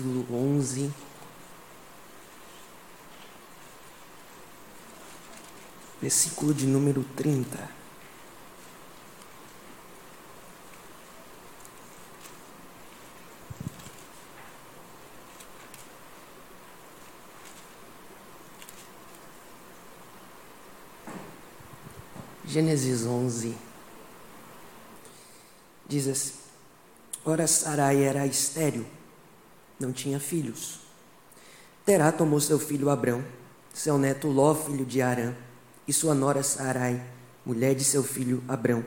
Capítulo 11. Versículo de número 30. Gênesis 11 diz assim: Ora, Sarai era estéril, não tinha filhos. Terá tomou seu filho Abrão, seu neto Ló, filho de Arã, e sua nora Sarai, mulher de seu filho Abrão.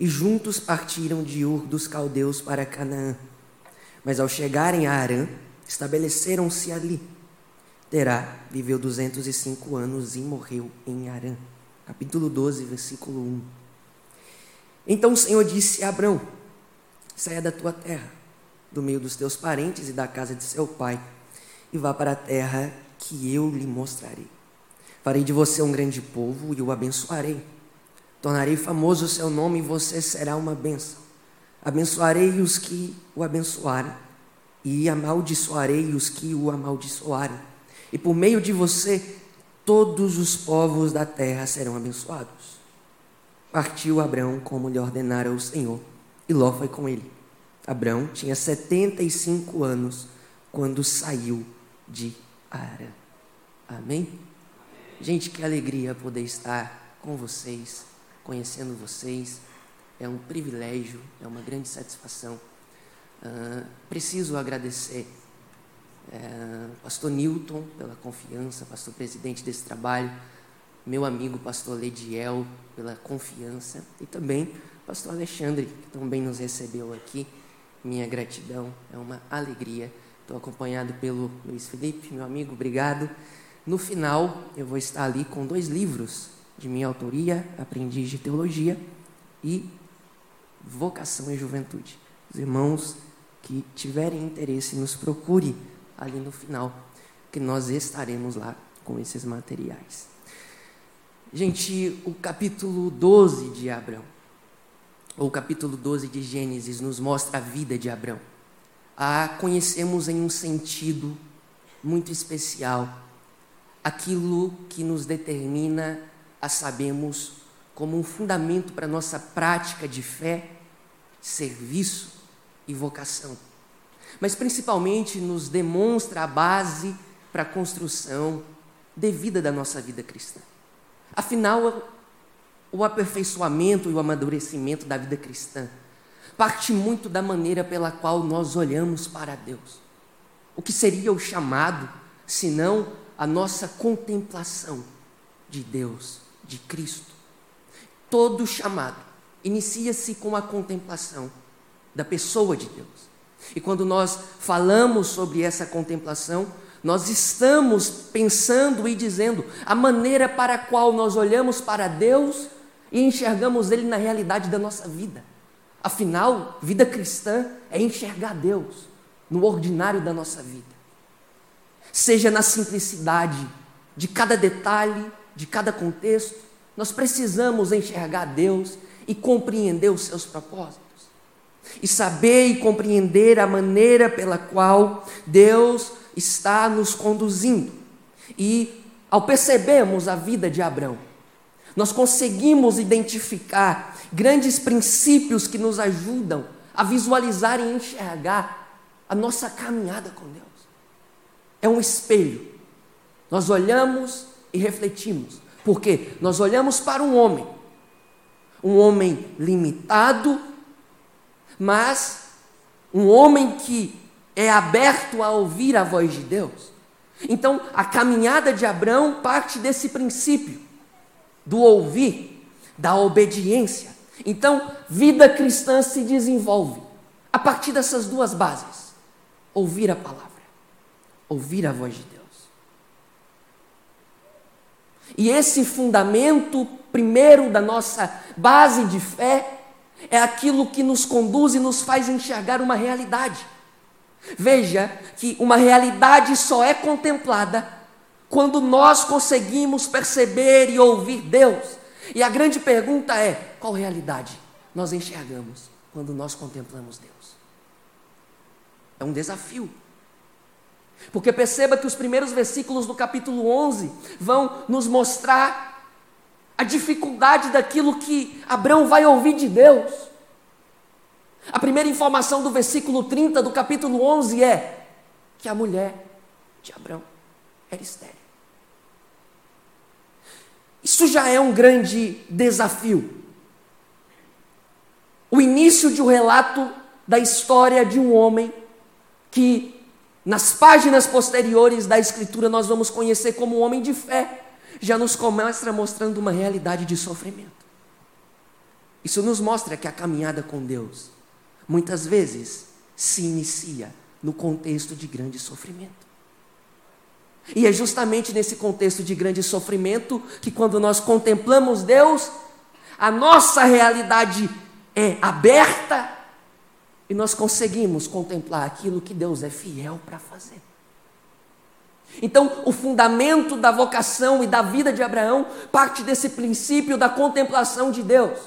E juntos partiram de Ur dos caldeus para Canaã. Mas ao chegarem a Arã, estabeleceram-se ali. Terá viveu 205 anos e morreu em Arã capítulo 12, versículo 1. Então o Senhor disse a Abrão: Saia da tua terra, do meio dos teus parentes e da casa de seu pai, e vá para a terra que eu lhe mostrarei. Farei de você um grande povo e o abençoarei. Tornarei famoso o seu nome e você será uma bênção. Abençoarei os que o abençoarem, e amaldiçoarei os que o amaldiçoarem. E por meio de você todos os povos da terra serão abençoados. Partiu Abraão como lhe ordenara o Senhor, e Ló foi com ele. Abraão tinha 75 anos quando saiu de Arã. Amém? Gente, que alegria poder estar com vocês, conhecendo vocês. É um privilégio, é uma grande satisfação. Uh, preciso agradecer é, pastor Newton, pela confiança, pastor presidente desse trabalho, meu amigo pastor Lediel, pela confiança, e também pastor Alexandre, que também nos recebeu aqui. Minha gratidão, é uma alegria. Estou acompanhado pelo Luiz Felipe, meu amigo, obrigado. No final, eu vou estar ali com dois livros de minha autoria, Aprendiz de Teologia e Vocação e Juventude. Os irmãos que tiverem interesse, nos procure ali no final, que nós estaremos lá com esses materiais. Gente, o capítulo 12 de Abraão, ou capítulo 12 de Gênesis, nos mostra a vida de Abraão. A conhecemos em um sentido muito especial, aquilo que nos determina a sabermos como um fundamento para nossa prática de fé, serviço e vocação mas principalmente nos demonstra a base para a construção devida da nossa vida cristã. Afinal, o aperfeiçoamento e o amadurecimento da vida cristã parte muito da maneira pela qual nós olhamos para Deus. O que seria o chamado, senão a nossa contemplação de Deus, de Cristo. Todo chamado inicia-se com a contemplação da pessoa de Deus. E quando nós falamos sobre essa contemplação, nós estamos pensando e dizendo a maneira para a qual nós olhamos para Deus e enxergamos Ele na realidade da nossa vida. Afinal, vida cristã é enxergar Deus no ordinário da nossa vida. Seja na simplicidade de cada detalhe, de cada contexto, nós precisamos enxergar Deus e compreender os seus propósitos e saber e compreender a maneira pela qual Deus está nos conduzindo. E ao percebermos a vida de Abraão, nós conseguimos identificar grandes princípios que nos ajudam a visualizar e enxergar a nossa caminhada com Deus. É um espelho. Nós olhamos e refletimos. Porque nós olhamos para um homem, um homem limitado, mas um homem que é aberto a ouvir a voz de Deus. Então, a caminhada de Abraão parte desse princípio do ouvir, da obediência. Então, vida cristã se desenvolve a partir dessas duas bases: ouvir a palavra, ouvir a voz de Deus. E esse fundamento primeiro da nossa base de fé é aquilo que nos conduz e nos faz enxergar uma realidade. Veja que uma realidade só é contemplada quando nós conseguimos perceber e ouvir Deus. E a grande pergunta é: qual realidade nós enxergamos quando nós contemplamos Deus? É um desafio. Porque perceba que os primeiros versículos do capítulo 11 vão nos mostrar a dificuldade daquilo que Abraão vai ouvir de Deus. A primeira informação do versículo 30 do capítulo 11 é que a mulher de Abraão era estéril. Isso já é um grande desafio. O início de um relato da história de um homem que, nas páginas posteriores da Escritura, nós vamos conhecer como um homem de fé, já nos começa mostrando uma realidade de sofrimento. Isso nos mostra que a caminhada com Deus, muitas vezes, se inicia no contexto de grande sofrimento. E é justamente nesse contexto de grande sofrimento que, quando nós contemplamos Deus, a nossa realidade é aberta e nós conseguimos contemplar aquilo que Deus é fiel para fazer. Então, o fundamento da vocação e da vida de Abraão parte desse princípio da contemplação de Deus.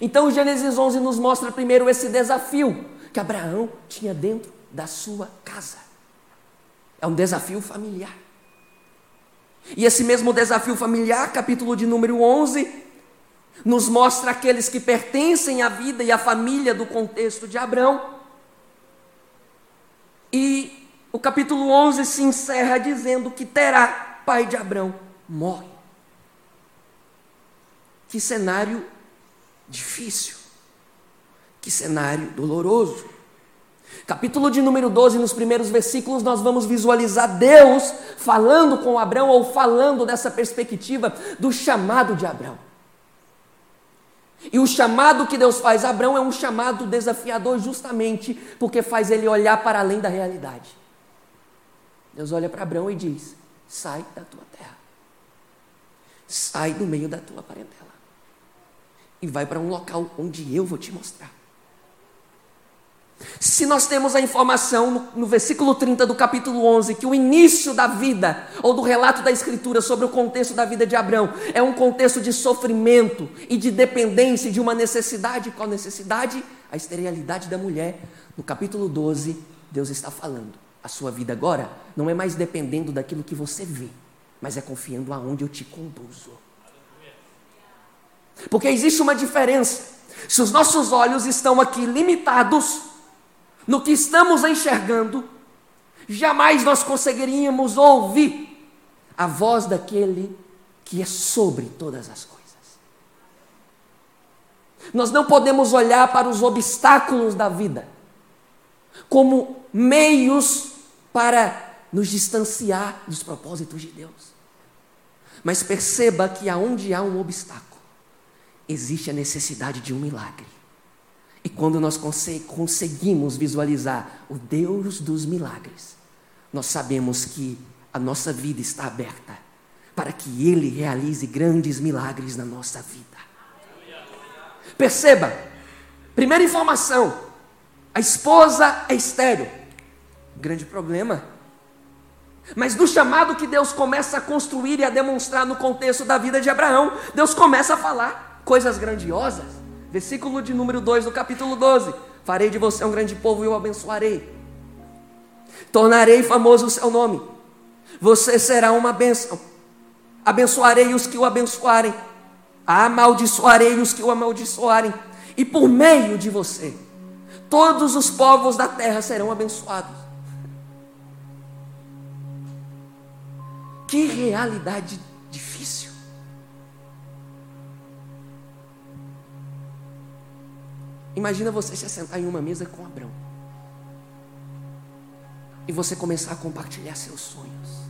Então, Gênesis 11 nos mostra primeiro esse desafio que Abraão tinha dentro da sua casa. É um desafio familiar. E esse mesmo desafio familiar, capítulo de número 11, nos mostra aqueles que pertencem à vida e à família do contexto de Abraão. E o capítulo 11 se encerra dizendo que Terá, pai de Abraão, morre. Que cenário difícil. Que cenário doloroso. Capítulo de número 12, nos primeiros versículos, nós vamos visualizar Deus falando com Abraão, ou falando dessa perspectiva do chamado de Abraão. E o chamado que Deus faz a Abraão é um chamado desafiador, justamente porque faz ele olhar para além da realidade. Deus olha para Abraão e diz: sai da tua terra, sai do meio da tua parentela, e vai para um local onde eu vou te mostrar. Se nós temos a informação no, no, versículo 30 do capítulo 11 que o início da vida, ou do relato da Escritura sobre o contexto da vida de Abraão, é um contexto de sofrimento e de dependência, de uma necessidade, qual necessidade? A esterilidade da mulher. No capítulo 12, Deus está falando: a sua vida agora não é mais dependendo daquilo que você vê, mas é confiando aonde eu te conduzo. Porque existe uma diferença. Se os nossos olhos estão aqui limitados, no que estamos enxergando, jamais nós conseguiríamos ouvir a voz daquele que é sobre todas as coisas. Nós não podemos olhar para os obstáculos da vida como meios para nos distanciar dos propósitos de Deus. Mas perceba que aonde há um obstáculo, existe a necessidade de um milagre. E quando nós conseguimos visualizar o Deus dos milagres, nós sabemos que a nossa vida está aberta para que Ele realize grandes milagres na nossa vida. Perceba, primeira informação: a esposa é estéreo. Grande problema. Mas do chamado que Deus começa a construir e a demonstrar no contexto da vida de Abraão, Deus começa a falar coisas grandiosas. Versículo de número 2 do capítulo 12: Farei de você um grande povo e o abençoarei. Tornarei famoso o seu nome. Você será uma bênção. Abençoarei os que o abençoarem. Amaldiçoarei os que o amaldiçoarem. E por meio de você, todos os povos da terra serão abençoados. Que realidade difícil. Imagina você se sentar em uma mesa com Abraão. E você começar a compartilhar seus sonhos.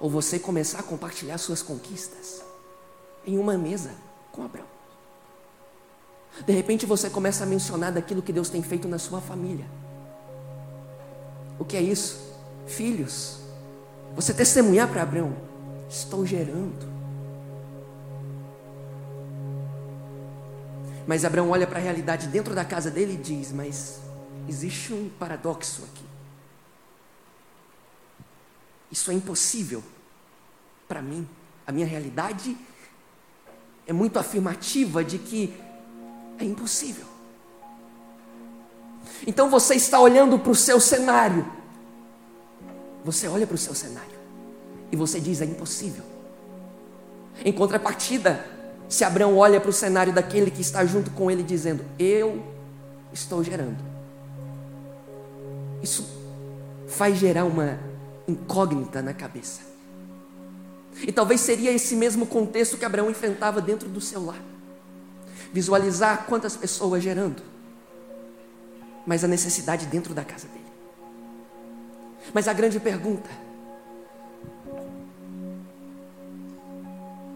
Ou você começar a compartilhar suas conquistas em uma mesa com Abraão. De repente você começa a mencionar daquilo que Deus tem feito na sua família. O que é isso? Filhos. Você testemunhar para Abraão: estou gerando. Mas Abraão olha para a realidade dentro da casa dele e diz: Mas existe um paradoxo aqui. Isso é impossível para mim. A minha realidade é muito afirmativa de que é impossível. Então você está olhando para o seu cenário. Você olha para o seu cenário e você diz: é impossível. Em contrapartida, se Abraão olha para o cenário daquele que está junto com ele, dizendo: Eu estou gerando. Isso faz gerar uma incógnita na cabeça. E talvez seria esse mesmo contexto que Abraão enfrentava dentro do seu lar. Visualizar quantas pessoas gerando, mas a necessidade dentro da casa dele. Mas a grande pergunta,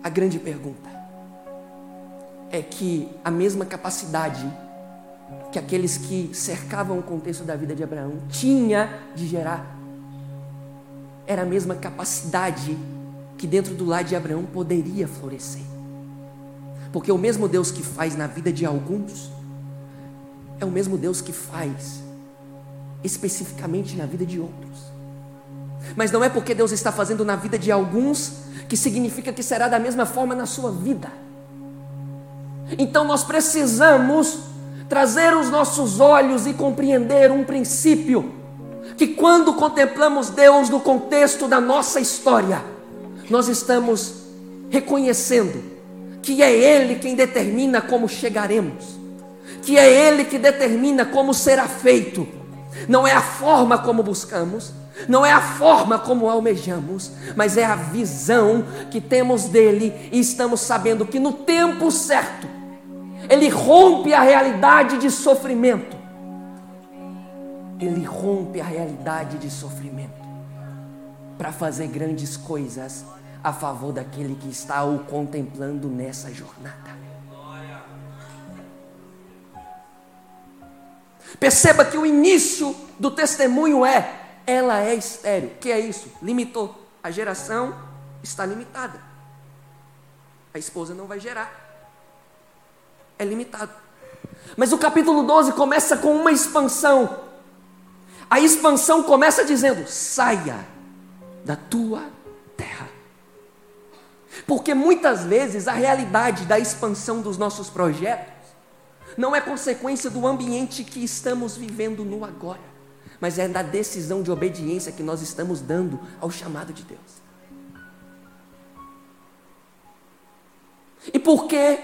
a grande pergunta é que a mesma capacidade que aqueles que cercavam o contexto da vida de Abraão tinha de gerar era a mesma capacidade que dentro do lar de Abraão poderia florescer. Porque o mesmo Deus que faz na vida de alguns é o mesmo Deus que faz especificamente na vida de outros. Mas não é porque Deus está fazendo na vida de alguns que significa que será da mesma forma na sua vida. Então nós precisamos trazer os nossos olhos e compreender um princípio que quando contemplamos Deus no contexto da nossa história, nós estamos reconhecendo que é Ele quem determina como chegaremos, que é Ele que determina como será feito, não é a forma como buscamos, não é a forma como almejamos, mas é a visão que temos dele e estamos sabendo que no tempo certo, ele rompe a realidade de sofrimento ele rompe a realidade de sofrimento para fazer grandes coisas a favor daquele que está o contemplando nessa jornada. Perceba que o início do testemunho é: ela é estéreo. O que é isso? Limitou. A geração está limitada. A esposa não vai gerar. É limitado. Mas o capítulo 12 começa com uma expansão. A expansão começa dizendo: saia da tua terra. Porque muitas vezes a realidade da expansão dos nossos projetos não é consequência do ambiente que estamos vivendo no agora, mas é da decisão de obediência que nós estamos dando ao chamado de Deus. E por que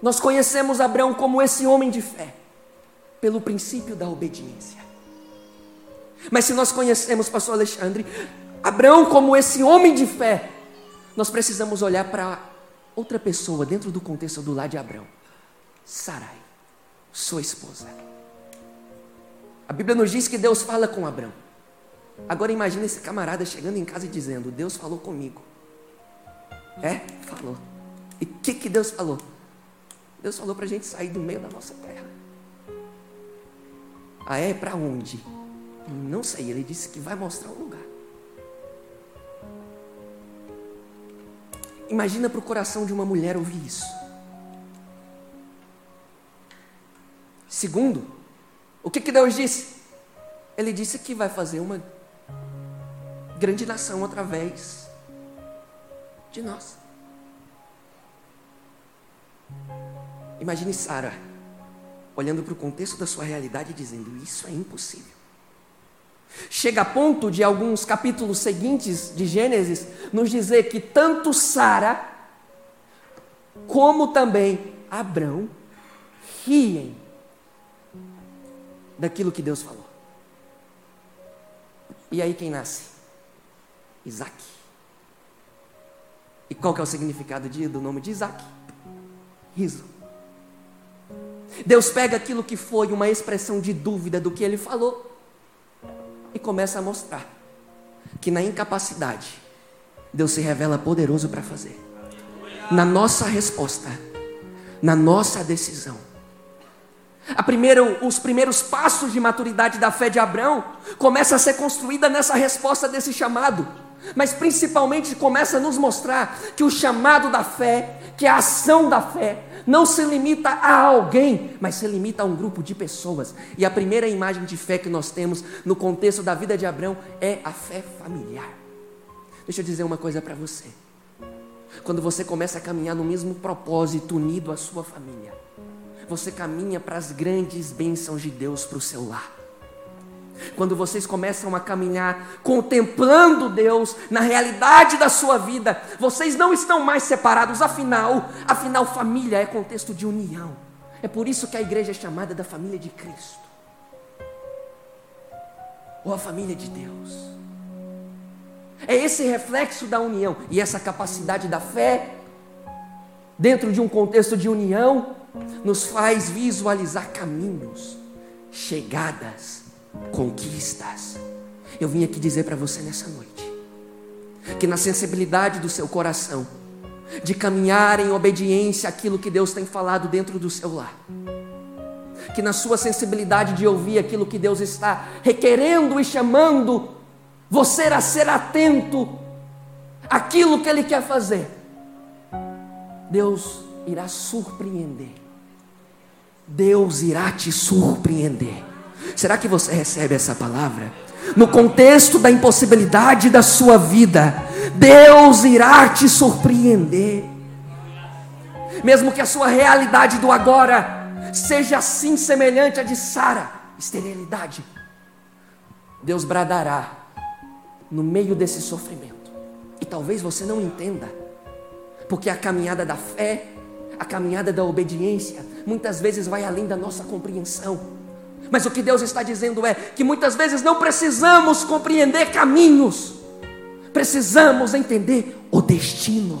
nós conhecemos Abraão como esse homem de fé? pelo princípio da obediência. Mas se nós conhecemos, pastor Alexandre, Abraão como esse homem de fé, nós precisamos olhar para outra pessoa dentro do contexto do lar de Abraão. Sarai, sua esposa. A Bíblia nos diz que Deus fala com Abraão. Agora imagine esse camarada chegando em casa e dizendo: Deus falou comigo. É? Falou. E o que, que Deus falou? Deus falou para a gente sair do meio da nossa terra. Ah, é? Para onde? Não sei, ele disse que vai mostrar um lugar. Imagina para o coração de uma mulher ouvir isso. Segundo, o que, que Deus disse? Ele disse que vai fazer uma grande nação através de nós. Imagine Sara olhando para o contexto da sua realidade e dizendo: Isso é impossível. Chega a ponto de alguns capítulos seguintes de Gênesis nos dizer que tanto Sara como também Abrão riem daquilo que Deus falou. E aí quem nasce? Isaac. E qual que é o significado de, do nome de Isaac? Riso. Deus pega aquilo que foi uma expressão de dúvida do que ele falou e começa a mostrar que na incapacidade Deus se revela poderoso para fazer. Na nossa resposta, na nossa decisão. Primeiro, os primeiros passos de maturidade da fé de Abraão começa a ser construída nessa resposta desse chamado, mas principalmente começa a nos mostrar que o chamado da fé, que a ação da fé, não se limita a alguém, mas se limita a um grupo de pessoas. E a primeira imagem de fé que nós temos no contexto da vida de Abraão é a fé familiar. Deixa eu dizer uma coisa para você. Quando você começa a caminhar no mesmo propósito, unido à sua família, você caminha para as grandes bênçãos de Deus para o seu lar. Quando vocês começam a caminhar contemplando Deus na realidade da sua vida, vocês não estão mais separados, afinal, afinal família é contexto de união. É por isso que a igreja é chamada da família de Cristo. Ou a família de Deus. É esse reflexo da união e essa capacidade da fé dentro de um contexto de união nos faz visualizar caminhos, chegadas, conquistas. Eu vim aqui dizer para você nessa noite que na sensibilidade do seu coração, de caminhar em obediência àquilo que Deus tem falado dentro do seu lar, que na sua sensibilidade de ouvir aquilo que Deus está requerendo e chamando você a ser atento àquilo que Ele quer fazer, Deus irá surpreender. Deus irá te surpreender. Será que você recebe essa palavra? No contexto da impossibilidade da sua vida, Deus irá te surpreender. Mesmo que a sua realidade do agora seja assim semelhante à de Sara, esterilidade, Deus bradará no meio desse sofrimento. E talvez você não entenda, porque a caminhada da fé, a caminhada da obediência, muitas vezes vai além da nossa compreensão. Mas o que Deus está dizendo é que muitas vezes não precisamos compreender caminhos, precisamos entender o destino.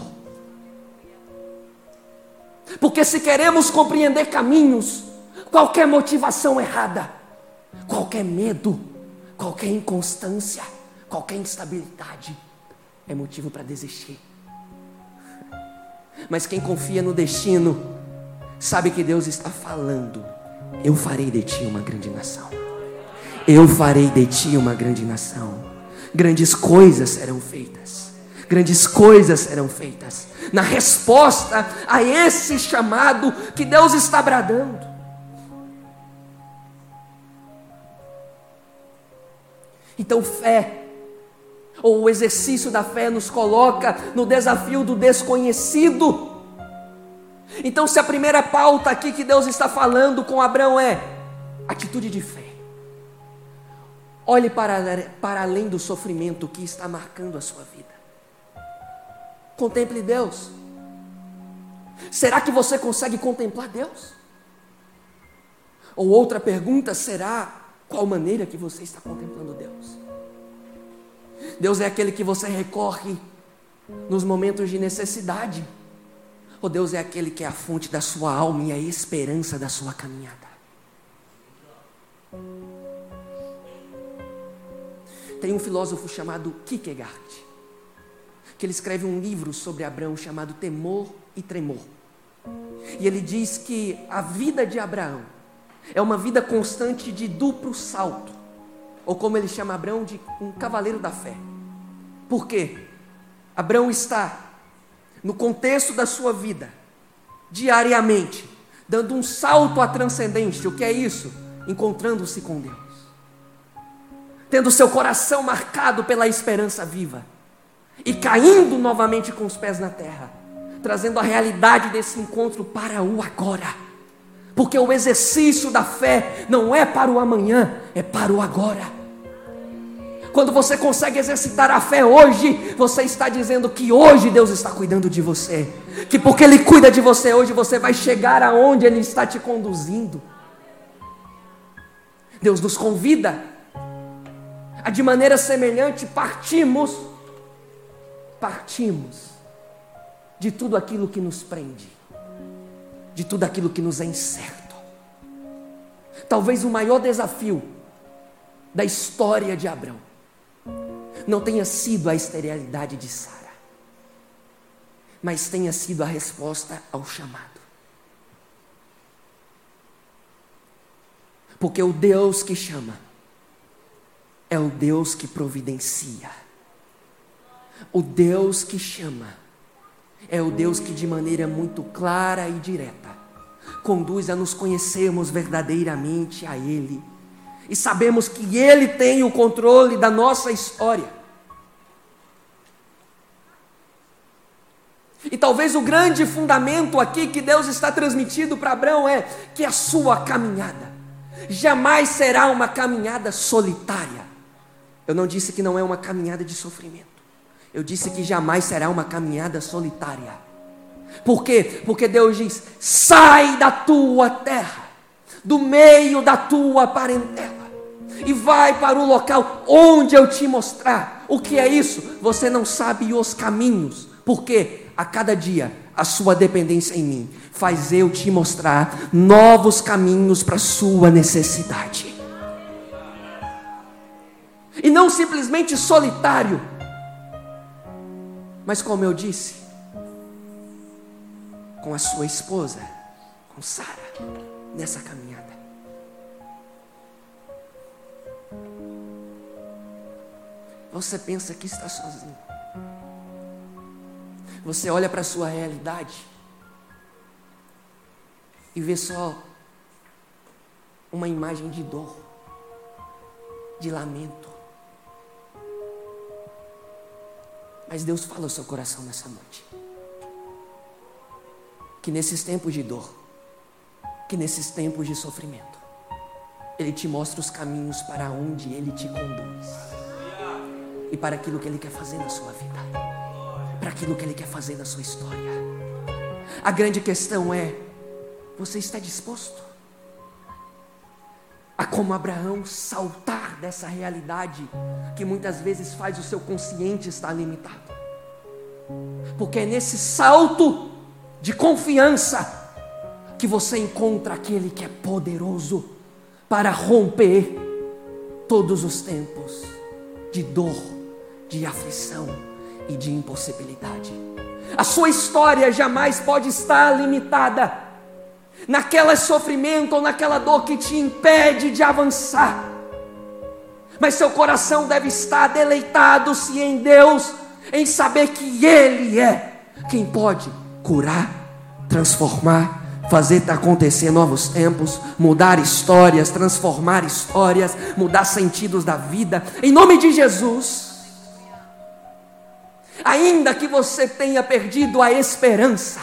Porque se queremos compreender caminhos, qualquer motivação errada, qualquer medo, qualquer inconstância, qualquer instabilidade é motivo para desistir. Mas quem confia no destino, sabe que Deus está falando eu farei de ti uma grande nação. Eu farei de ti uma grande nação. Grandes coisas serão feitas. Grandes coisas serão feitas. Na resposta a esse chamado que Deus está bradando. Então, fé, ou o exercício da fé, nos coloca no desafio do desconhecido. Então, se a primeira pauta aqui que Deus está falando com Abraão é atitude de fé, olhe para, para além do sofrimento que está marcando a sua vida. Contemple Deus. Será que você consegue contemplar Deus? Ou outra pergunta será: qual maneira que você está contemplando Deus? Deus é aquele que você recorre nos momentos de necessidade. Ou Deus é aquele que é a fonte da sua alma e a esperança da sua caminhada? Tem um filósofo chamado Kierkegaard, que ele escreve um livro sobre Abraão chamado Temor e Tremor. E ele diz que a vida de Abraão é uma vida constante de duplo salto, ou como ele chama Abraão de um cavaleiro da fé. Por quê? Abraão está no contexto da sua vida, diariamente, dando um salto à transcendência. O que é isso? Encontrando-se com Deus, tendo seu coração marcado pela esperança viva e caindo novamente com os pés na terra, trazendo a realidade desse encontro para o agora. Porque o exercício da fé não é para o amanhã, é para o agora. Quando você consegue exercitar a fé hoje, você está dizendo que hoje Deus está cuidando de você. Que porque Ele cuida de você hoje, você vai chegar aonde Ele está te conduzindo. Deus nos convida a de maneira semelhante partimos, partimos de tudo aquilo que nos prende, de tudo aquilo que nos é incerto. Talvez o maior desafio da história de Abraão não tenha sido a esterilidade de Sara, mas tenha sido a resposta ao chamado. Porque o Deus que chama é o Deus que providencia. O Deus que chama é o Deus que, de maneira muito clara e direta, conduz a nos conhecermos verdadeiramente a Ele e sabemos que Ele tem o controle da nossa história. E talvez o grande fundamento aqui que Deus está transmitindo para Abraão é que a sua caminhada jamais será uma caminhada solitária. Eu não disse que não é uma caminhada de sofrimento. Eu disse que jamais será uma caminhada solitária. Por quê? Porque Deus diz: sai da tua terra, do meio da tua parentela, e vai para o local onde eu te mostrar. O que é isso? Você não sabe os caminhos. Por quê? A cada dia a sua dependência em mim faz eu te mostrar novos caminhos para a sua necessidade. E não simplesmente solitário, mas como eu disse, com a sua esposa, com Sara, nessa caminhada. Você pensa que está sozinho. Você olha para a sua realidade e vê só uma imagem de dor, de lamento. Mas Deus fala ao seu coração nessa noite. Que nesses tempos de dor, que nesses tempos de sofrimento, Ele te mostra os caminhos para onde Ele te conduz e para aquilo que Ele quer fazer na sua vida aquilo que Ele quer fazer na sua história. A grande questão é: você está disposto a, como Abraão, saltar dessa realidade que muitas vezes faz o seu consciente estar limitado? Porque é nesse salto de confiança que você encontra aquele que é poderoso para romper todos os tempos de dor, de aflição e de impossibilidade. A sua história jamais pode estar limitada naquele sofrimento ou naquela dor que te impede de avançar. Mas seu coração deve estar deleitado-se em Deus, em saber que Ele é quem pode curar, transformar, fazer acontecer novos tempos, mudar histórias, transformar histórias, mudar sentidos da vida. Em nome de Jesus ainda que você tenha perdido a esperança,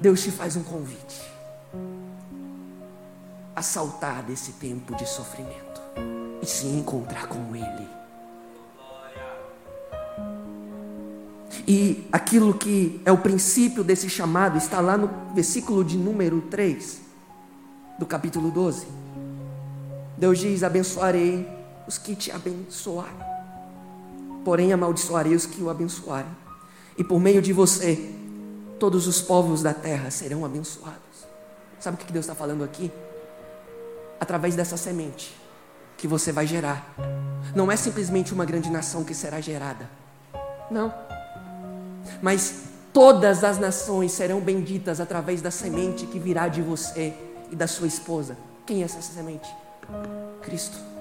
Deus te faz um convite a saltar desse tempo de sofrimento e se encontrar com Ele. E aquilo que é o princípio desse chamado está lá no versículo de número 3 do capítulo 12. Deus diz: Abençoarei os que te abençoarem, porém amaldiçoarei os que o abençoarem, e por meio de você, todos os povos da terra serão abençoados. Sabe o que Deus está falando aqui? Através dessa semente que você vai gerar, não é simplesmente uma grande nação que será gerada, não, mas todas as nações serão benditas através da semente que virá de você e da sua esposa. Quem é essa semente? Cristo.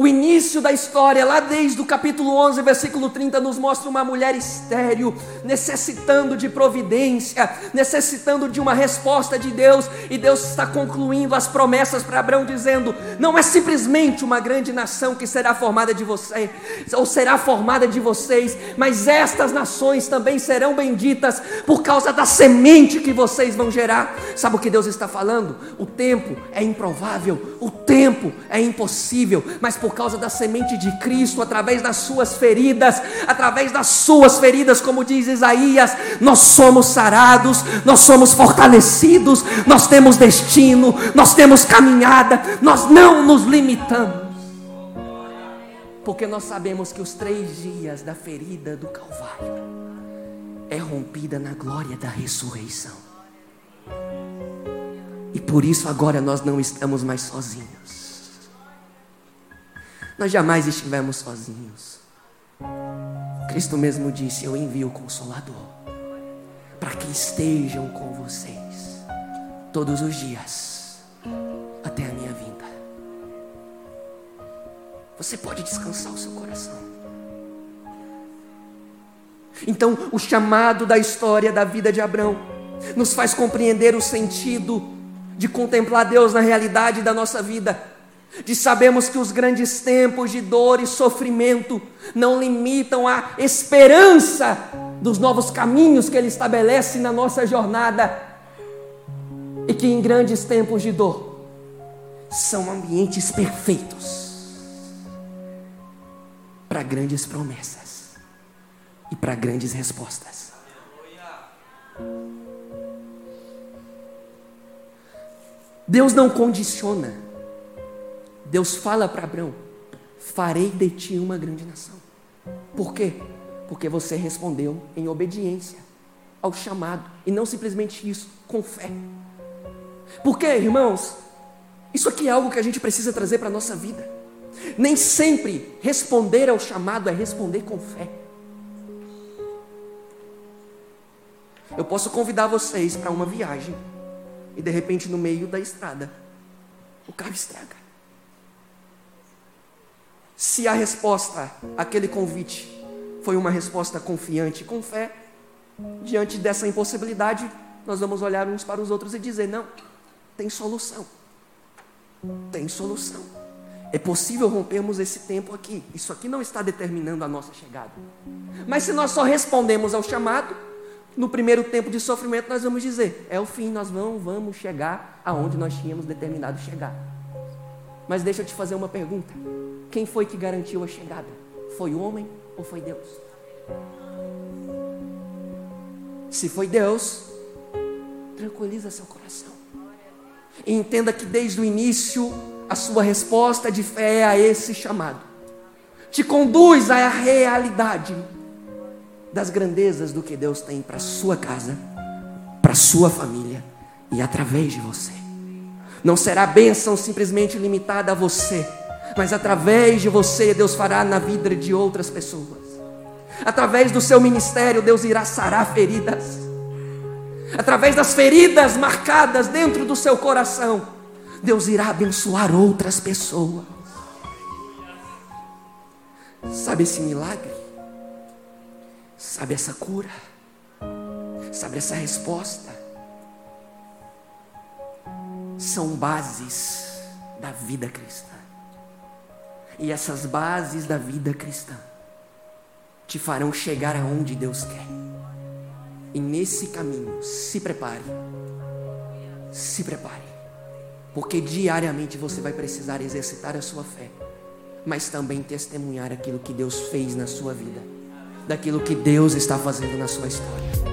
O início da história, lá desde o capítulo 11, versículo 30, nos mostra uma mulher estéril, necessitando de providência, necessitando de uma resposta de Deus, e Deus está concluindo as promessas para Abraão, dizendo: Não é simplesmente uma grande nação que será formada de você, ou será formada de vocês, mas estas nações também serão benditas por causa da semente que vocês vão gerar. Sabe o que Deus está falando? O tempo é improvável, o tempo é impossível, mas por por causa da semente de Cristo, através das suas feridas, através das suas feridas, como diz Isaías, nós somos sarados, nós somos fortalecidos, nós temos destino, nós temos caminhada, nós não nos limitamos. Porque nós sabemos que os três dias da ferida do Calvário é rompida na glória da ressurreição. E por isso agora nós não estamos mais sozinhos. Nós jamais estivemos sozinhos. Cristo mesmo disse: Eu envio o Consolador para que estejam com vocês todos os dias até a minha vinda. Você pode descansar o seu coração. Então, o chamado da história da vida de Abraão nos faz compreender o sentido de contemplar Deus na realidade da nossa vida, de sabermos que os grandes tempos de dor e sofrimento não limitam a esperança dos novos caminhos que Ele estabelece na nossa jornada, e que em grandes tempos de dor são ambientes perfeitos para grandes promessas e para grandes respostas. Deus não condiciona. Deus fala para Abraão: Farei de ti uma grande nação. Por quê? Porque você respondeu em obediência ao chamado, e não simplesmente isso, com fé. Porque, irmãos, isso aqui é algo que a gente precisa trazer para a nossa vida. Nem sempre responder ao chamado é responder com fé. Eu posso convidar vocês para uma viagem e de repente no meio da estrada o carro estraga. Se a resposta àquele convite foi uma resposta confiante, com fé, diante dessa impossibilidade, nós vamos olhar uns para os outros e dizer: não, tem solução. Tem solução. É possível rompermos esse tempo aqui. Isso aqui não está determinando a nossa chegada. Mas se nós só respondemos ao chamado, no primeiro tempo de sofrimento nós vamos dizer: é o fim, nós vamos, vamos chegar aonde nós tínhamos determinado chegar. Mas deixa eu te fazer uma pergunta: quem foi que garantiu a chegada? Foi o homem ou foi Deus? Se foi Deus, tranquiliza seu coração. E entenda que desde o início a sua resposta de fé a esse chamado te conduz à realidade das grandezas do que Deus tem para sua casa, para sua família e através de você. Não será bênção simplesmente limitada a você, mas através de você Deus fará na vida de outras pessoas. Através do seu ministério Deus irá sarar feridas através das feridas marcadas dentro do seu coração, Deus irá abençoar outras pessoas. Sabe esse milagre? Sabe essa cura? Sabe essa resposta? São bases da vida cristã. E essas bases da vida cristã te farão chegar aonde Deus quer. E nesse caminho, se prepare. Se prepare. Porque diariamente você vai precisar exercitar a sua fé, mas também testemunhar aquilo que Deus fez na sua vida, daquilo que Deus está fazendo na sua história.